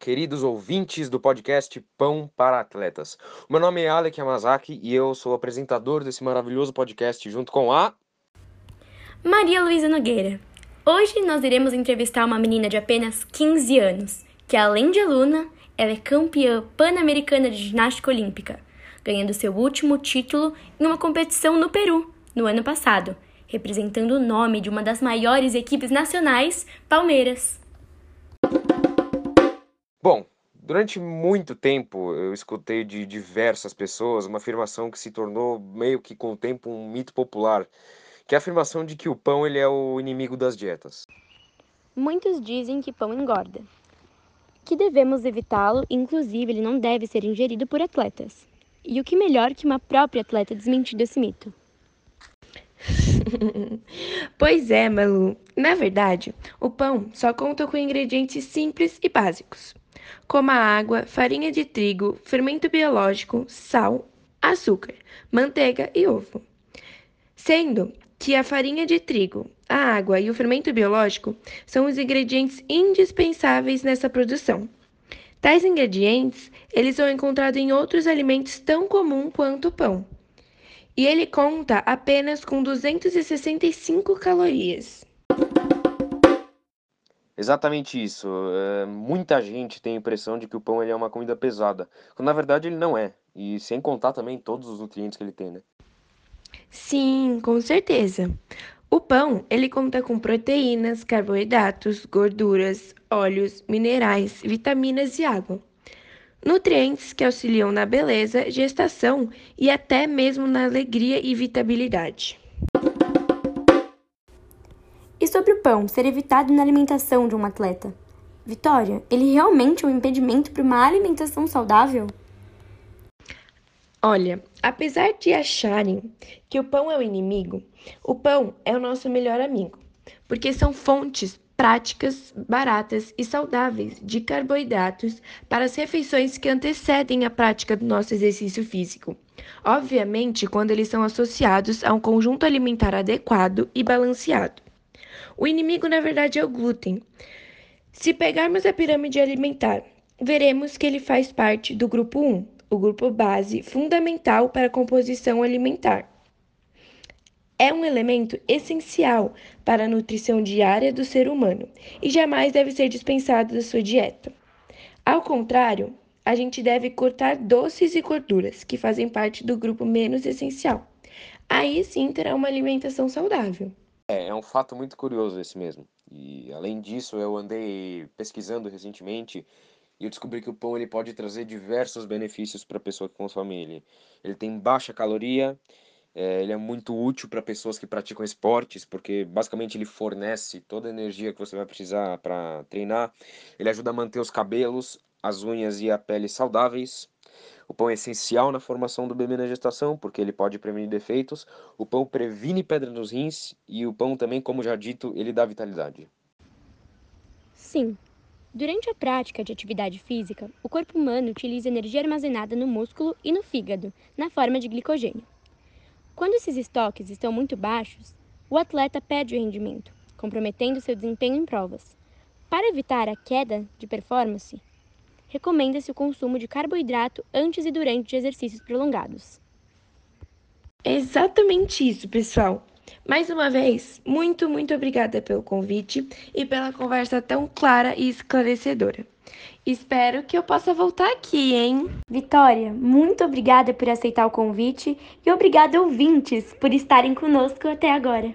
queridos ouvintes do podcast Pão para Atletas. O meu nome é Alec Yamazaki e eu sou apresentador desse maravilhoso podcast junto com a Maria Luísa Nogueira. Hoje nós iremos entrevistar uma menina de apenas 15 anos, que além de aluna, ela é campeã pan-americana de ginástica olímpica, ganhando seu último título em uma competição no Peru, no ano passado, representando o nome de uma das maiores equipes nacionais, Palmeiras. Bom, durante muito tempo eu escutei de diversas pessoas uma afirmação que se tornou meio que com o tempo um mito popular, que é a afirmação de que o pão ele é o inimigo das dietas. Muitos dizem que pão engorda, que devemos evitá-lo, inclusive ele não deve ser ingerido por atletas. E o que melhor que uma própria atleta desmentir desse mito? pois é, Malu. Na verdade, o pão só conta com ingredientes simples e básicos como a água, farinha de trigo, fermento biológico, sal, açúcar, manteiga e ovo. Sendo que a farinha de trigo, a água e o fermento biológico são os ingredientes indispensáveis nessa produção. Tais ingredientes, eles são encontrados em outros alimentos tão comuns quanto o pão. E ele conta apenas com 265 calorias. Exatamente isso. É, muita gente tem a impressão de que o pão ele é uma comida pesada, quando na verdade ele não é. E sem contar também todos os nutrientes que ele tem, né? Sim, com certeza. O pão, ele conta com proteínas, carboidratos, gorduras, óleos, minerais, vitaminas e água. Nutrientes que auxiliam na beleza, gestação e até mesmo na alegria e vitabilidade. Sobre o pão ser evitado na alimentação de um atleta? Vitória, ele realmente é um impedimento para uma alimentação saudável? Olha, apesar de acharem que o pão é o inimigo, o pão é o nosso melhor amigo, porque são fontes práticas, baratas e saudáveis de carboidratos para as refeições que antecedem a prática do nosso exercício físico. Obviamente, quando eles são associados a um conjunto alimentar adequado e balanceado. O inimigo, na verdade, é o glúten. Se pegarmos a pirâmide alimentar, veremos que ele faz parte do grupo 1, o grupo base fundamental para a composição alimentar. É um elemento essencial para a nutrição diária do ser humano e jamais deve ser dispensado da sua dieta. Ao contrário, a gente deve cortar doces e gorduras, que fazem parte do grupo menos essencial. Aí sim terá uma alimentação saudável. É, é um fato muito curioso esse mesmo. E além disso, eu andei pesquisando recentemente e eu descobri que o pão ele pode trazer diversos benefícios para a pessoa que consome ele. Ele tem baixa caloria, é, ele é muito útil para pessoas que praticam esportes, porque basicamente ele fornece toda a energia que você vai precisar para treinar. Ele ajuda a manter os cabelos, as unhas e a pele saudáveis. O pão é essencial na formação do bebê na gestação, porque ele pode prevenir defeitos. O pão previne pedra nos rins e o pão também, como já dito, ele dá vitalidade. Sim. Durante a prática de atividade física, o corpo humano utiliza energia armazenada no músculo e no fígado, na forma de glicogênio. Quando esses estoques estão muito baixos, o atleta perde o rendimento, comprometendo seu desempenho em provas. Para evitar a queda de performance, recomenda-se o consumo de carboidrato antes e durante exercícios prolongados. Exatamente isso, pessoal. Mais uma vez, muito, muito obrigada pelo convite e pela conversa tão clara e esclarecedora. Espero que eu possa voltar aqui, hein? Vitória, muito obrigada por aceitar o convite e obrigada, ouvintes, por estarem conosco até agora.